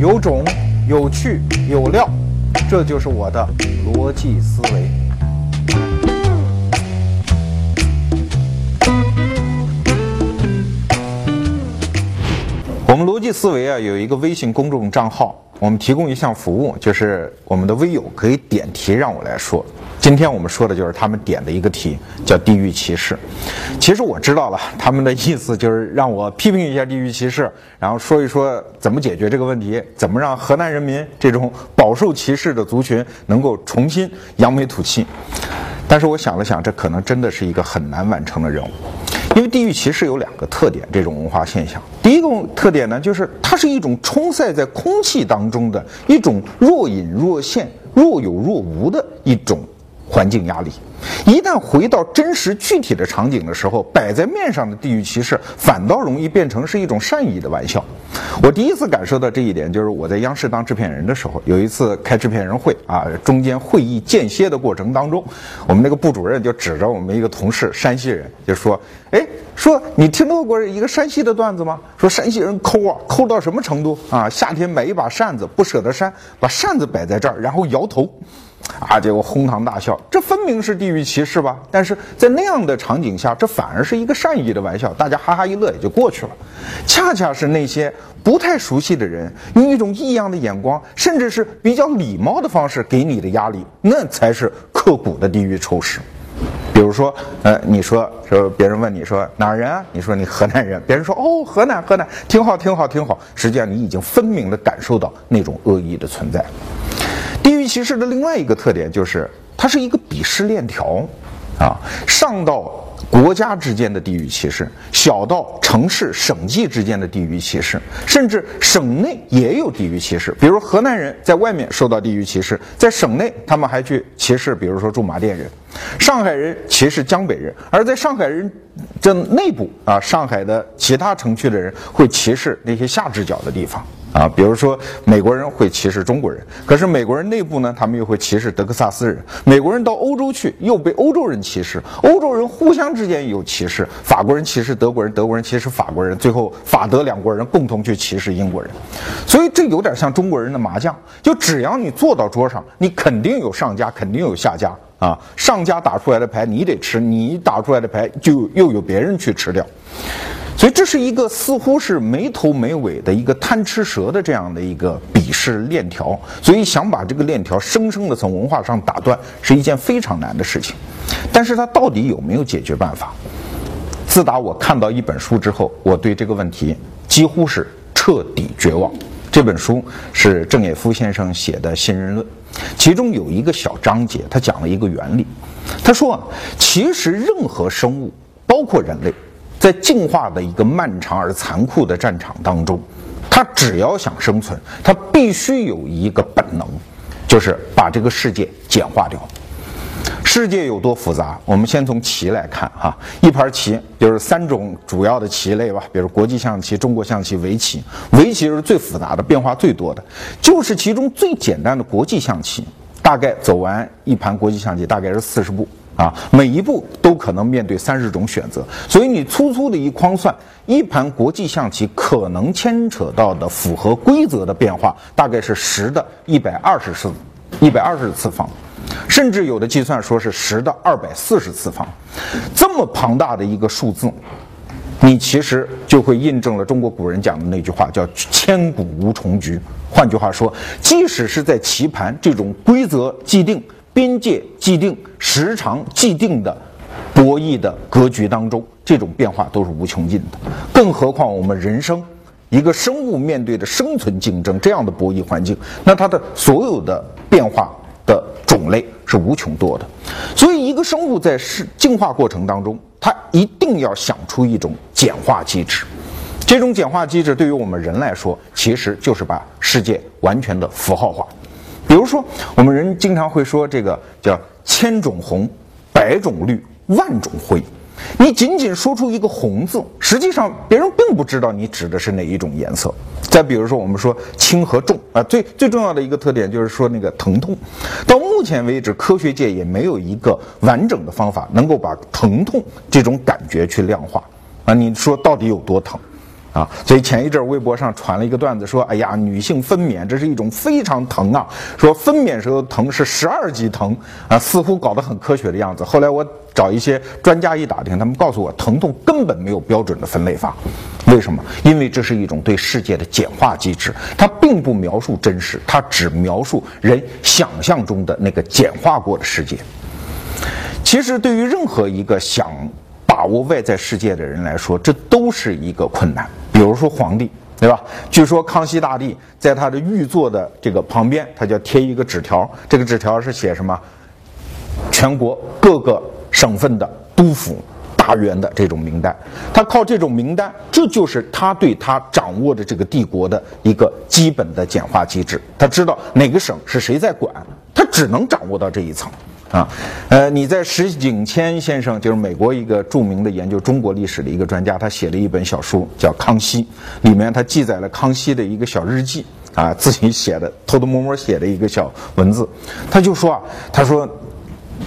有种、有趣、有料，这就是我的逻辑思维。我们逻辑思维啊有一个微信公众账号，我们提供一项服务，就是我们的微友可以点题让我来说。今天我们说的就是他们点的一个题，叫地域歧视。其实我知道了，他们的意思就是让我批评一下地域歧视，然后说一说怎么解决这个问题，怎么让河南人民这种饱受歧视的族群能够重新扬眉吐气。但是我想了想，这可能真的是一个很难完成的任务，因为地域歧视有两个特点，这种文化现象。第一个特点呢，就是它是一种充塞在空气当中的一种若隐若现、若有若无的一种。环境压力，一旦回到真实具体的场景的时候，摆在面上的地域歧视反倒容易变成是一种善意的玩笑。我第一次感受到这一点，就是我在央视当制片人的时候，有一次开制片人会啊，中间会议间歇的过程当中，我们那个部主任就指着我们一个同事山西人，就说：“哎，说你听到过一个山西的段子吗？说山西人抠啊，抠到什么程度啊？夏天买一把扇子不舍得扇，把扇子摆在这儿，然后摇头。”啊！结果哄堂大笑，这分明是地域歧视吧？但是在那样的场景下，这反而是一个善意的玩笑，大家哈哈一乐也就过去了。恰恰是那些不太熟悉的人，用一种异样的眼光，甚至是比较礼貌的方式给你的压力，那才是刻骨的地域仇视。比如说，呃，你说说别人问你说哪儿人啊？你说你河南人，别人说哦，河南河南，挺好挺好挺好。实际上你已经分明的感受到那种恶意的存在。歧视的另外一个特点就是，它是一个鄙视链条，啊，上到国家之间的地域歧视，小到城市省际之间的地域歧视，甚至省内也有地域歧视。比如河南人在外面受到地域歧视，在省内他们还去歧视，比如说驻马店人；上海人歧视江北人，而在上海人这内部啊，上海的其他城区的人会歧视那些下直角的地方。啊，比如说美国人会歧视中国人，可是美国人内部呢，他们又会歧视德克萨斯人。美国人到欧洲去，又被欧洲人歧视。欧洲人互相之间有歧视，法国人歧视德国人，德国人歧视法国人，最后法德两国人共同去歧视英国人。所以这有点像中国人的麻将，就只要你坐到桌上，你肯定有上家，肯定有下家啊。上家打出来的牌你得吃，你打出来的牌就又有别人去吃掉。所以这是一个似乎是没头没尾的一个贪吃蛇的这样的一个鄙视链条，所以想把这个链条生生的从文化上打断是一件非常难的事情。但是它到底有没有解决办法？自打我看到一本书之后，我对这个问题几乎是彻底绝望。这本书是郑也夫先生写的《信任论》，其中有一个小章节，他讲了一个原理。他说啊，其实任何生物，包括人类。在进化的一个漫长而残酷的战场当中，它只要想生存，它必须有一个本能，就是把这个世界简化掉。世界有多复杂？我们先从棋来看哈，一盘棋就是三种主要的棋类吧，比如国际象棋、中国象棋、围棋。围棋是最复杂的，变化最多的，就是其中最简单的国际象棋，大概走完一盘国际象棋大概是四十步。啊，每一步都可能面对三十种选择，所以你粗粗的一框算，一盘国际象棋可能牵扯到的符合规则的变化，大概是十的一百二十次，一百二十次方，甚至有的计算说是十的二百四十次方，这么庞大的一个数字，你其实就会印证了中国古人讲的那句话，叫千古无重局。换句话说，即使是在棋盘这种规则既定。边界既定、时长既定的博弈的格局当中，这种变化都是无穷尽的。更何况我们人生一个生物面对的生存竞争这样的博弈环境，那它的所有的变化的种类是无穷多的。所以，一个生物在是进化过程当中，它一定要想出一种简化机制。这种简化机制对于我们人来说，其实就是把世界完全的符号化。比如说，我们人经常会说这个叫千种红，百种绿，万种灰。你仅仅说出一个红字，实际上别人并不知道你指的是哪一种颜色。再比如说，我们说轻和重啊，最最重要的一个特点就是说那个疼痛。到目前为止，科学界也没有一个完整的方法能够把疼痛这种感觉去量化啊。你说到底有多疼？啊，所以前一阵微博上传了一个段子，说：“哎呀，女性分娩这是一种非常疼啊，说分娩时候疼是十二级疼啊，似乎搞得很科学的样子。”后来我找一些专家一打听，他们告诉我，疼痛根本没有标准的分类法。为什么？因为这是一种对世界的简化机制，它并不描述真实，它只描述人想象中的那个简化过的世界。其实，对于任何一个想把握外在世界的人来说，这都是一个困难。比如说皇帝，对吧？据说康熙大帝在他的御座的这个旁边，他就要贴一个纸条，这个纸条是写什么？全国各个省份的督府大员的这种名单，他靠这种名单，这就是他对他掌握的这个帝国的一个基本的简化机制。他知道哪个省是谁在管，他只能掌握到这一层。啊，呃，你在石景谦先生，就是美国一个著名的研究中国历史的一个专家，他写了一本小书叫《康熙》，里面他记载了康熙的一个小日记，啊，自己写的，偷偷摸摸写的一个小文字，他就说啊，他说，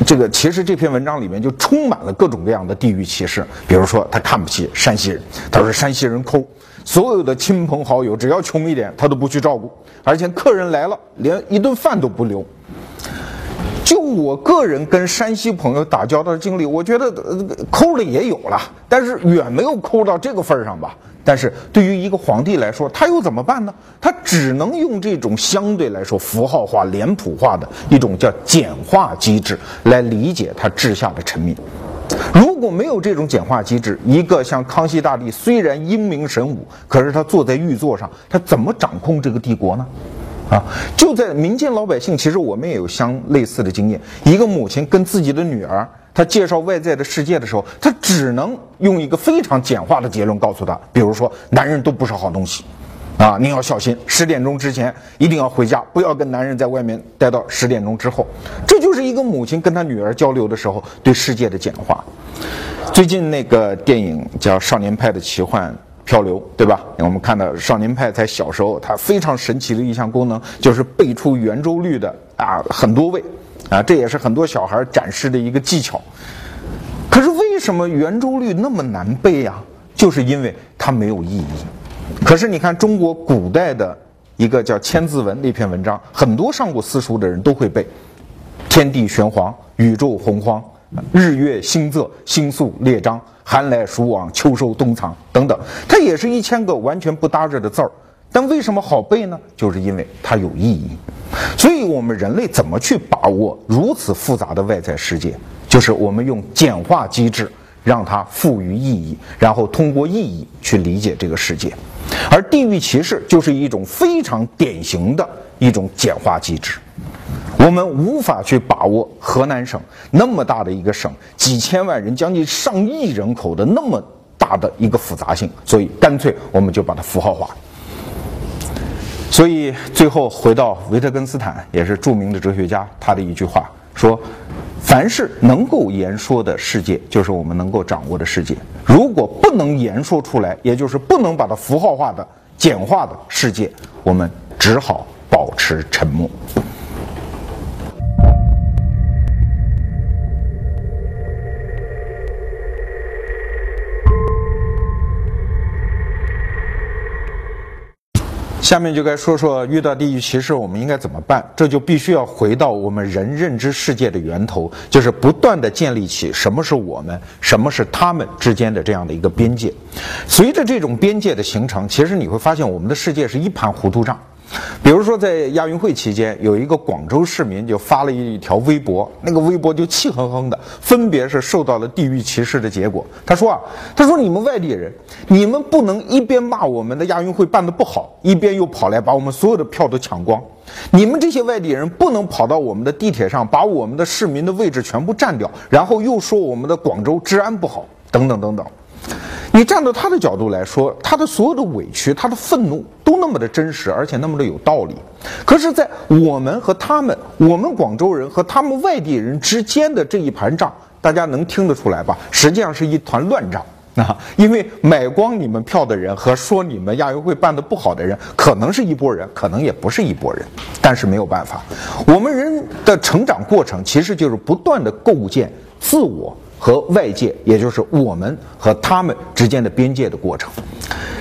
这个其实这篇文章里面就充满了各种各样的地域歧视，比如说他看不起山西人，他说山西人抠，所有的亲朋好友只要穷一点他都不去照顾，而且客人来了连一顿饭都不留。就我个人跟山西朋友打交道的经历，我觉得抠的也有了，但是远没有抠到这个份儿上吧。但是对于一个皇帝来说，他又怎么办呢？他只能用这种相对来说符号化、脸谱化的一种叫简化机制来理解他治下的臣民。如果没有这种简化机制，一个像康熙大帝虽然英明神武，可是他坐在御座上，他怎么掌控这个帝国呢？啊，就在民间老百姓，其实我们也有相类似的经验。一个母亲跟自己的女儿，她介绍外在的世界的时候，她只能用一个非常简化的结论告诉她，比如说，男人都不是好东西，啊，您要小心，十点钟之前一定要回家，不要跟男人在外面待到十点钟之后。这就是一个母亲跟她女儿交流的时候对世界的简化。最近那个电影叫《少年派的奇幻》。漂流，对吧？我们看到少年派在小时候，他非常神奇的一项功能就是背出圆周率的啊很多位，啊这也是很多小孩展示的一个技巧。可是为什么圆周率那么难背呀？就是因为它没有意义。可是你看中国古代的一个叫《千字文》那篇文章，很多上过私塾的人都会背：天地玄黄，宇宙洪荒，日月星仄，星宿列张。寒来暑往，秋收冬藏等等，它也是一千个完全不搭着的字儿，但为什么好背呢？就是因为它有意义。所以，我们人类怎么去把握如此复杂的外在世界？就是我们用简化机制让它赋予意义，然后通过意义去理解这个世界。而地域歧视就是一种非常典型的一种简化机制。我们无法去把握河南省那么大的一个省，几千万人、将近上亿人口的那么大的一个复杂性，所以干脆我们就把它符号化。所以最后回到维特根斯坦，也是著名的哲学家，他的一句话说：“凡是能够言说的世界，就是我们能够掌握的世界；如果不能言说出来，也就是不能把它符号化的、简化的世界，我们只好保持沉默。”下面就该说说遇到地域歧视我们应该怎么办？这就必须要回到我们人认知世界的源头，就是不断的建立起什么是我们，什么是他们之间的这样的一个边界。随着这种边界的形成，其实你会发现我们的世界是一盘糊涂账。比如说，在亚运会期间，有一个广州市民就发了一条微博，那个微博就气哼哼的，分别是受到了地域歧视的结果。他说啊，他说你们外地人，你们不能一边骂我们的亚运会办得不好，一边又跑来把我们所有的票都抢光。你们这些外地人不能跑到我们的地铁上，把我们的市民的位置全部占掉，然后又说我们的广州治安不好，等等等等。你站到他的角度来说，他的所有的委屈，他的愤怒都那么的真实，而且那么的有道理。可是，在我们和他们，我们广州人和他们外地人之间的这一盘账，大家能听得出来吧？实际上是一团乱账啊！因为买光你们票的人和说你们亚运会办得不好的人，可能是一拨人，可能也不是一拨人。但是没有办法，我们人的成长过程其实就是不断的构建自我。和外界，也就是我们和他们之间的边界的过程。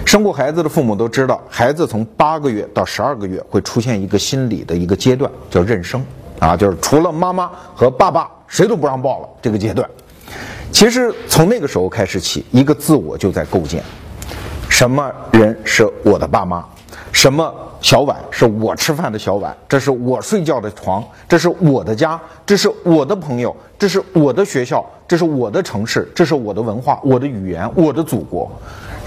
生过孩子的父母都知道，孩子从八个月到十二个月会出现一个心理的一个阶段，叫认生啊，就是除了妈妈和爸爸，谁都不让抱了这个阶段。其实从那个时候开始起，一个自我就在构建。什么人是我的爸妈？什么小碗是我吃饭的小碗？这是我睡觉的床，这是我的家，这是我的朋友，这是我的学校，这是我的城市，这是我的文化、我的语言、我的祖国。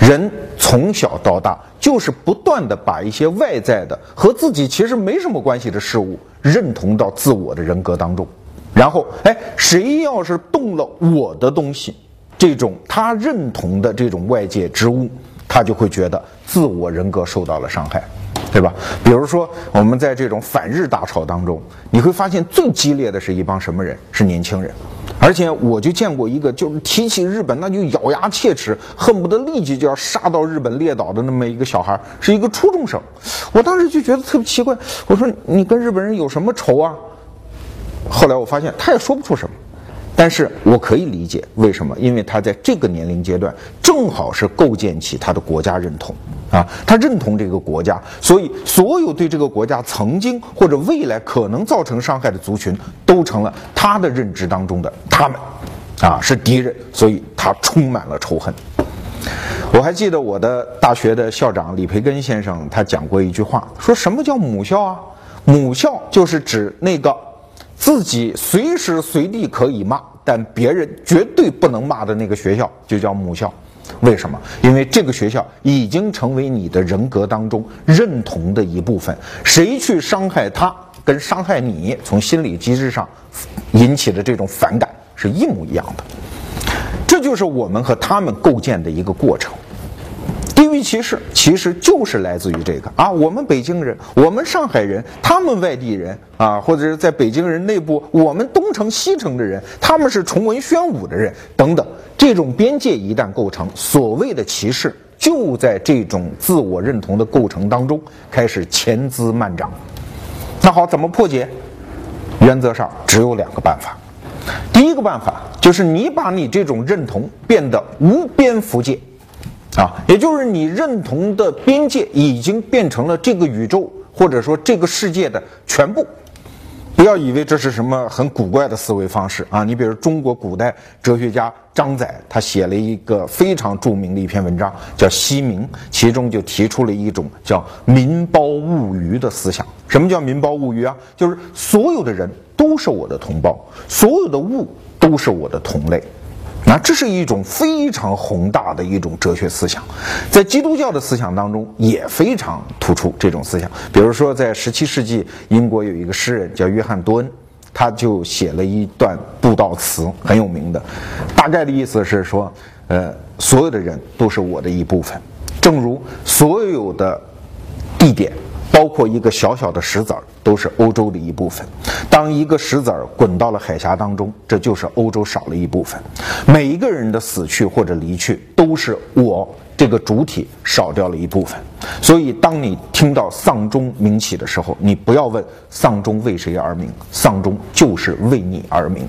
人从小到大就是不断的把一些外在的和自己其实没什么关系的事物认同到自我的人格当中。然后，哎，谁要是动了我的东西，这种他认同的这种外界之物，他就会觉得自我人格受到了伤害，对吧？比如说，我们在这种反日大潮当中，你会发现最激烈的是一帮什么人？是年轻人。而且我就见过一个，就是提起日本那就咬牙切齿，恨不得立即就要杀到日本列岛的那么一个小孩，是一个初中生。我当时就觉得特别奇怪，我说你跟日本人有什么仇啊？后来我发现他也说不出什么，但是我可以理解为什么，因为他在这个年龄阶段正好是构建起他的国家认同啊，他认同这个国家，所以所有对这个国家曾经或者未来可能造成伤害的族群都成了他的认知当中的他们，啊是敌人，所以他充满了仇恨。我还记得我的大学的校长李培根先生，他讲过一句话，说什么叫母校啊？母校就是指那个。自己随时随地可以骂，但别人绝对不能骂的那个学校就叫母校。为什么？因为这个学校已经成为你的人格当中认同的一部分。谁去伤害他，跟伤害你，从心理机制上引起的这种反感是一模一样的。这就是我们和他们构建的一个过程。歧视其实就是来自于这个啊，我们北京人，我们上海人，他们外地人啊，或者是在北京人内部，我们东城西城的人，他们是崇文宣武的人等等，这种边界一旦构成，所谓的歧视就在这种自我认同的构成当中开始潜滋漫长。那好，怎么破解？原则上只有两个办法。第一个办法就是你把你这种认同变得无边无界。啊，也就是你认同的边界已经变成了这个宇宙或者说这个世界的全部，不要以为这是什么很古怪的思维方式啊！你比如中国古代哲学家张载，他写了一个非常著名的一篇文章，叫《西明》，其中就提出了一种叫“民胞物鱼”的思想。什么叫“民胞物鱼”啊？就是所有的人都是我的同胞，所有的物都是我的同类。那这是一种非常宏大的一种哲学思想，在基督教的思想当中也非常突出这种思想。比如说，在十七世纪，英国有一个诗人叫约翰多恩，他就写了一段布道词，很有名的，大概的意思是说，呃，所有的人都是我的一部分，正如所有的地点。包括一个小小的石子儿，都是欧洲的一部分。当一个石子儿滚到了海峡当中，这就是欧洲少了一部分。每一个人的死去或者离去，都是我这个主体少掉了一部分。所以，当你听到丧钟鸣起的时候，你不要问丧钟为谁而鸣，丧钟就是为你而鸣。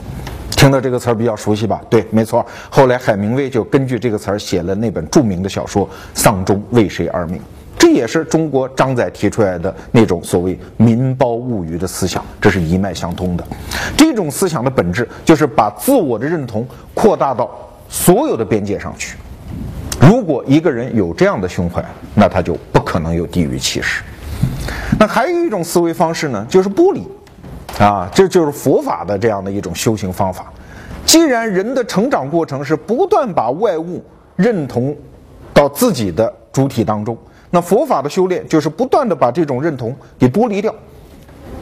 听到这个词儿比较熟悉吧？对，没错。后来海明威就根据这个词儿写了那本著名的小说《丧钟为谁而鸣》。这也是中国张载提出来的那种所谓“民胞物语”的思想，这是一脉相通的。这种思想的本质就是把自我的认同扩大到所有的边界上去。如果一个人有这样的胸怀，那他就不可能有地域歧视。那还有一种思维方式呢，就是剥离，啊，这就是佛法的这样的一种修行方法。既然人的成长过程是不断把外物认同到自己的主体当中。那佛法的修炼就是不断的把这种认同给剥离掉，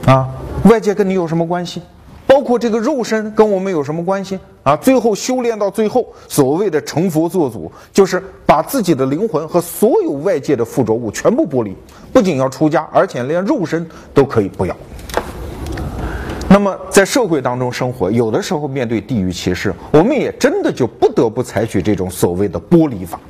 啊，外界跟你有什么关系？包括这个肉身跟我们有什么关系？啊，最后修炼到最后，所谓的成佛作祖，就是把自己的灵魂和所有外界的附着物全部剥离，不仅要出家，而且连肉身都可以不要。那么在社会当中生活，有的时候面对地域歧视，我们也真的就不得不采取这种所谓的剥离法。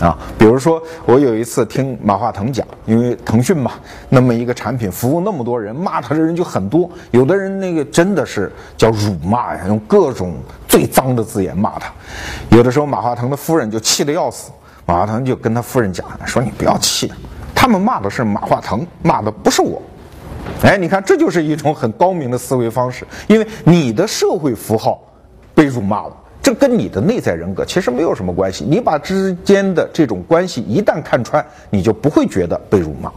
啊。比如说，我有一次听马化腾讲，因为腾讯嘛，那么一个产品服务那么多人，骂他的人就很多。有的人那个真的是叫辱骂呀，用各种最脏的字眼骂他。有的时候，马化腾的夫人就气得要死，马化腾就跟他夫人讲说：“你不要气，他们骂的是马化腾，骂的不是我。”哎，你看，这就是一种很高明的思维方式，因为你的社会符号被辱骂了，这跟你的内在人格其实没有什么关系。你把之间的这种关系一旦看穿，你就不会觉得被辱骂。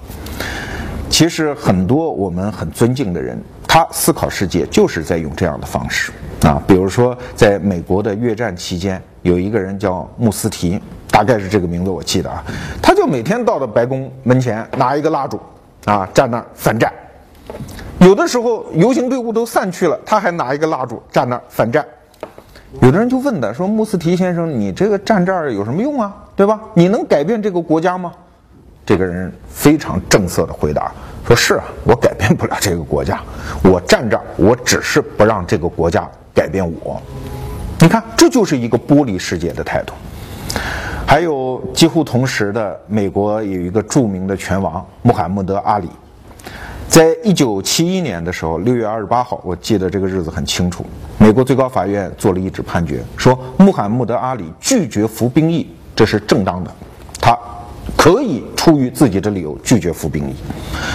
其实很多我们很尊敬的人，他思考世界就是在用这样的方式啊。比如说，在美国的越战期间，有一个人叫穆斯提，大概是这个名字我记得啊，他就每天到了白宫门前拿一个蜡烛啊，站那儿反战。有的时候游行队伍都散去了，他还拿一个蜡烛站那儿反战。有的人就问他说：“穆斯提先生，你这个站这儿有什么用啊？对吧？你能改变这个国家吗？”这个人非常正色的回答说：“是啊，我改变不了这个国家，我站这儿，我只是不让这个国家改变我。你看，这就是一个剥离世界的态度。还有几乎同时的，美国有一个著名的拳王穆罕默德·阿里。”在一九七一年的时候，六月二十八号，我记得这个日子很清楚。美国最高法院做了一纸判决，说穆罕默德·阿里拒绝服兵役，这是正当的，他可以出于自己的理由拒绝服兵役。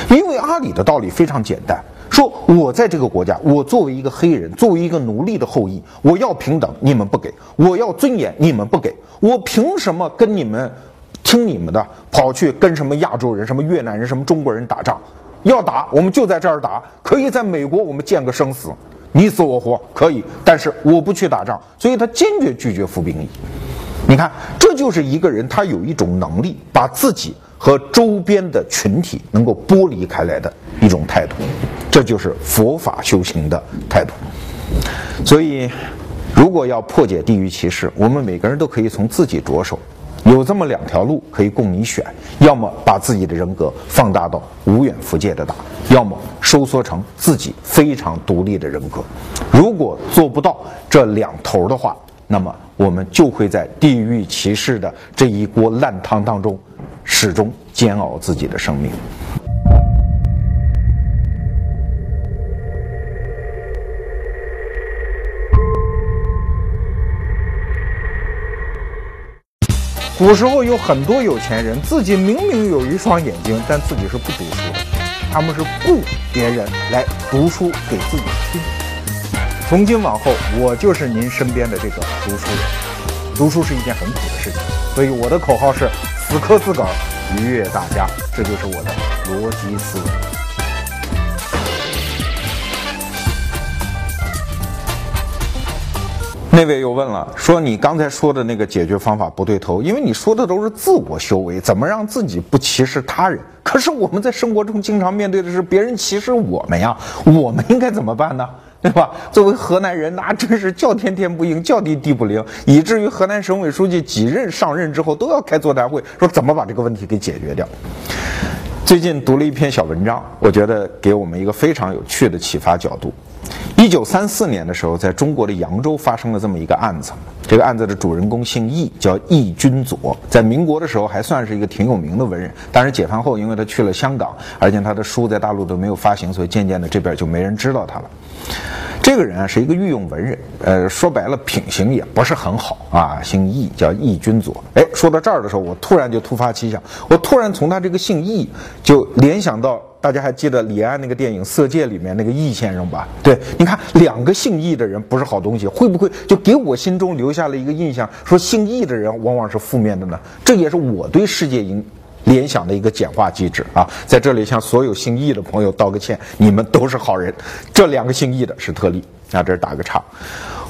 因为阿里的道理非常简单，说我在这个国家，我作为一个黑人，作为一个奴隶的后裔，我要平等，你们不给；我要尊严，你们不给。我凭什么跟你们听你们的，跑去跟什么亚洲人、什么越南人、什么中国人打仗？要打，我们就在这儿打。可以在美国，我们见个生死，你死我活可以。但是我不去打仗，所以他坚决拒绝服兵役。你看，这就是一个人他有一种能力，把自己和周边的群体能够剥离开来的一种态度。这就是佛法修行的态度。所以，如果要破解地域歧视，我们每个人都可以从自己着手。有这么两条路可以供你选：要么把自己的人格放大到无远弗届的大，要么收缩成自己非常独立的人格。如果做不到这两头的话，那么我们就会在地狱骑士的这一锅烂汤当中，始终煎熬自己的生命。古时候有很多有钱人，自己明明有一双眼睛，但自己是不读书的，他们是雇别人来读书给自己听。从今往后，我就是您身边的这个读书人。读书是一件很苦的事情，所以我的口号是：死磕自个儿，愉悦大家。这就是我的逻辑思维。那位又问了，说你刚才说的那个解决方法不对头，因为你说的都是自我修为，怎么让自己不歧视他人？可是我们在生活中经常面对的是别人歧视我们呀，我们应该怎么办呢？对吧？作为河南人，那真是叫天天不应，叫地地不灵，以至于河南省委书记几任上任之后都要开座谈会，说怎么把这个问题给解决掉。最近读了一篇小文章，我觉得给我们一个非常有趣的启发角度。一九三四年的时候，在中国的扬州发生了这么一个案子。这个案子的主人公姓易，叫易君左。在民国的时候，还算是一个挺有名的文人。但是解放后，因为他去了香港，而且他的书在大陆都没有发行，所以渐渐的这边就没人知道他了。这个人啊，是一个御用文人，呃，说白了，品行也不是很好啊。姓易，叫易君左。哎，说到这儿的时候，我突然就突发奇想，我突然从他这个姓易，就联想到。大家还记得李安那个电影《色戒》里面那个易先生吧？对，你看两个姓易的人不是好东西，会不会就给我心中留下了一个印象，说姓易的人往往是负面的呢？这也是我对世界影联想的一个简化机制啊！在这里向所有姓易的朋友道个歉，你们都是好人，这两个姓易的是特例啊，这是打个岔。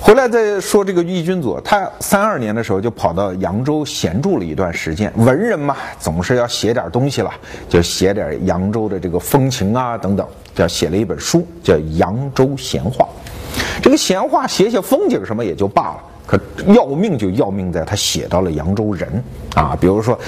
回来再说这个易君左，他三二年的时候就跑到扬州闲住了一段时间。文人嘛，总是要写点东西了，就写点扬州的这个风情啊等等，叫写了一本书，叫《扬州闲话》。这个闲话写写风景什么也就罢了，可要命就要命在他写到了扬州人啊，比如说，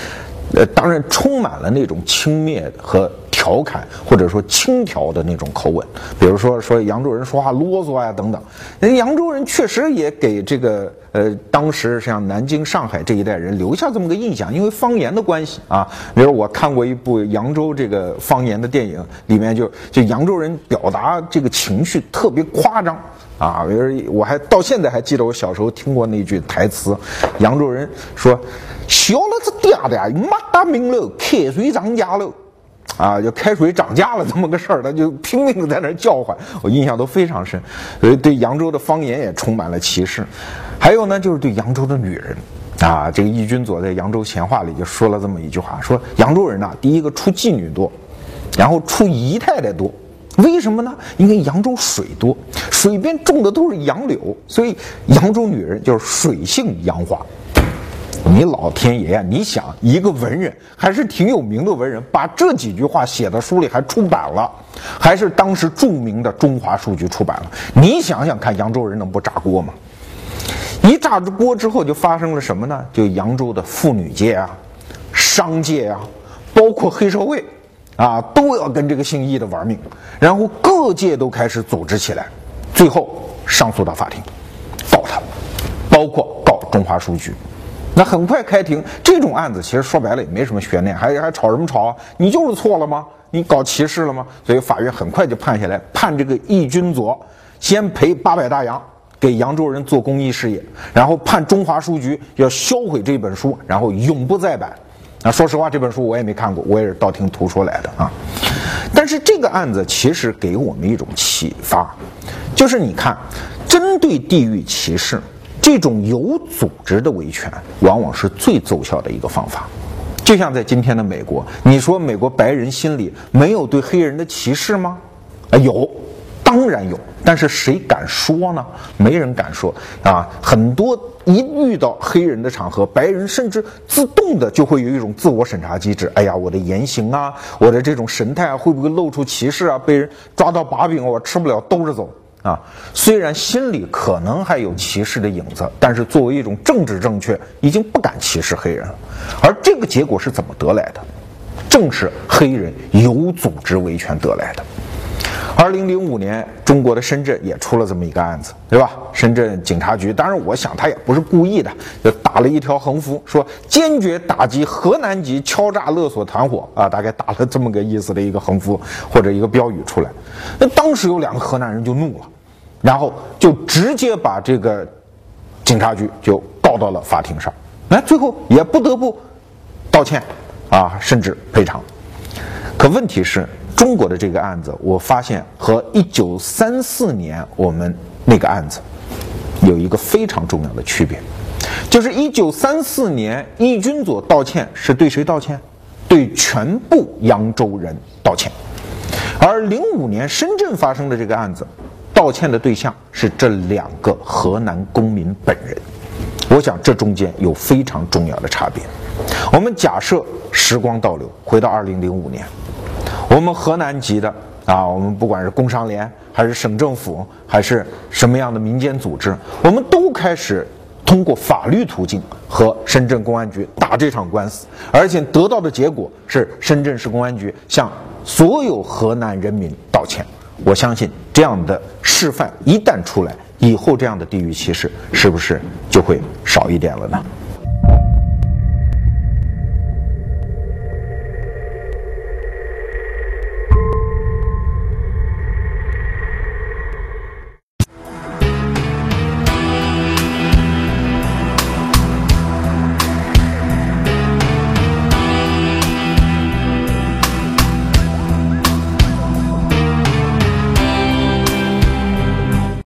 呃，当然充满了那种轻蔑和。调侃或者说轻佻的那种口吻，比如说说扬州人说话啰嗦啊等等。人扬州人确实也给这个呃当时像南京、上海这一代人留下这么个印象，因为方言的关系啊。比如我看过一部扬州这个方言的电影，里面就就扬州人表达这个情绪特别夸张啊。比如我还到现在还记得我小时候听过那句台词，扬州人说：“小了子爹的，马大名喽，开水涨价了。”啊，就开水涨价了这么个事儿，他就拼命的在那叫唤，我印象都非常深，所以对扬州的方言也充满了歧视。还有呢，就是对扬州的女人，啊，这个义军佐在《扬州闲话》里就说了这么一句话，说扬州人呐，第一个出妓女多，然后出姨太太多，为什么呢？因为扬州水多，水边种的都是杨柳，所以扬州女人就是水性杨花。你老天爷呀！你想一个文人，还是挺有名的文人，把这几句话写到书里还出版了，还是当时著名的中华书局出版了。你想想看，扬州人能不炸锅吗？一炸锅之后，就发生了什么呢？就扬州的妇女界啊、商界啊，包括黑社会啊，都要跟这个姓易的玩命，然后各界都开始组织起来，最后上诉到法庭，告他，包括告中华书局。那很快开庭，这种案子其实说白了也没什么悬念，还还吵什么吵啊？你就是错了吗？你搞歧视了吗？所以法院很快就判下来，判这个义军佐先赔八百大洋给扬州人做公益事业，然后判中华书局要销毁这本书，然后永不再版。那说实话，这本书我也没看过，我也是道听途说来的啊。但是这个案子其实给我们一种启发，就是你看，针对地域歧视。这种有组织的维权，往往是最奏效的一个方法。就像在今天的美国，你说美国白人心里没有对黑人的歧视吗？啊，有，当然有。但是谁敢说呢？没人敢说啊。很多一遇到黑人的场合，白人甚至自动的就会有一种自我审查机制。哎呀，我的言行啊，我的这种神态啊，会不会露出歧视啊？被人抓到把柄，我吃不了兜着走。啊，虽然心里可能还有歧视的影子，但是作为一种政治正确，已经不敢歧视黑人了。而这个结果是怎么得来的？正是黑人有组织维权得来的。二零零五年，中国的深圳也出了这么一个案子，对吧？深圳警察局，当然我想他也不是故意的，就打了一条横幅，说坚决打击河南籍敲诈勒索团伙啊，大概打了这么个意思的一个横幅或者一个标语出来。那当时有两个河南人就怒了。然后就直接把这个警察局就告到了法庭上，那最后也不得不道歉啊，甚至赔偿。可问题是，中国的这个案子，我发现和一九三四年我们那个案子有一个非常重要的区别，就是一九三四年义军佐道歉是对谁道歉？对全部扬州人道歉，而零五年深圳发生的这个案子。道歉的对象是这两个河南公民本人，我想这中间有非常重要的差别。我们假设时光倒流，回到二零零五年，我们河南籍的啊，我们不管是工商联，还是省政府，还是什么样的民间组织，我们都开始通过法律途径和深圳公安局打这场官司，而且得到的结果是深圳市公安局向所有河南人民道歉。我相信这样的示范一旦出来，以后这样的地域歧视是不是就会少一点了呢？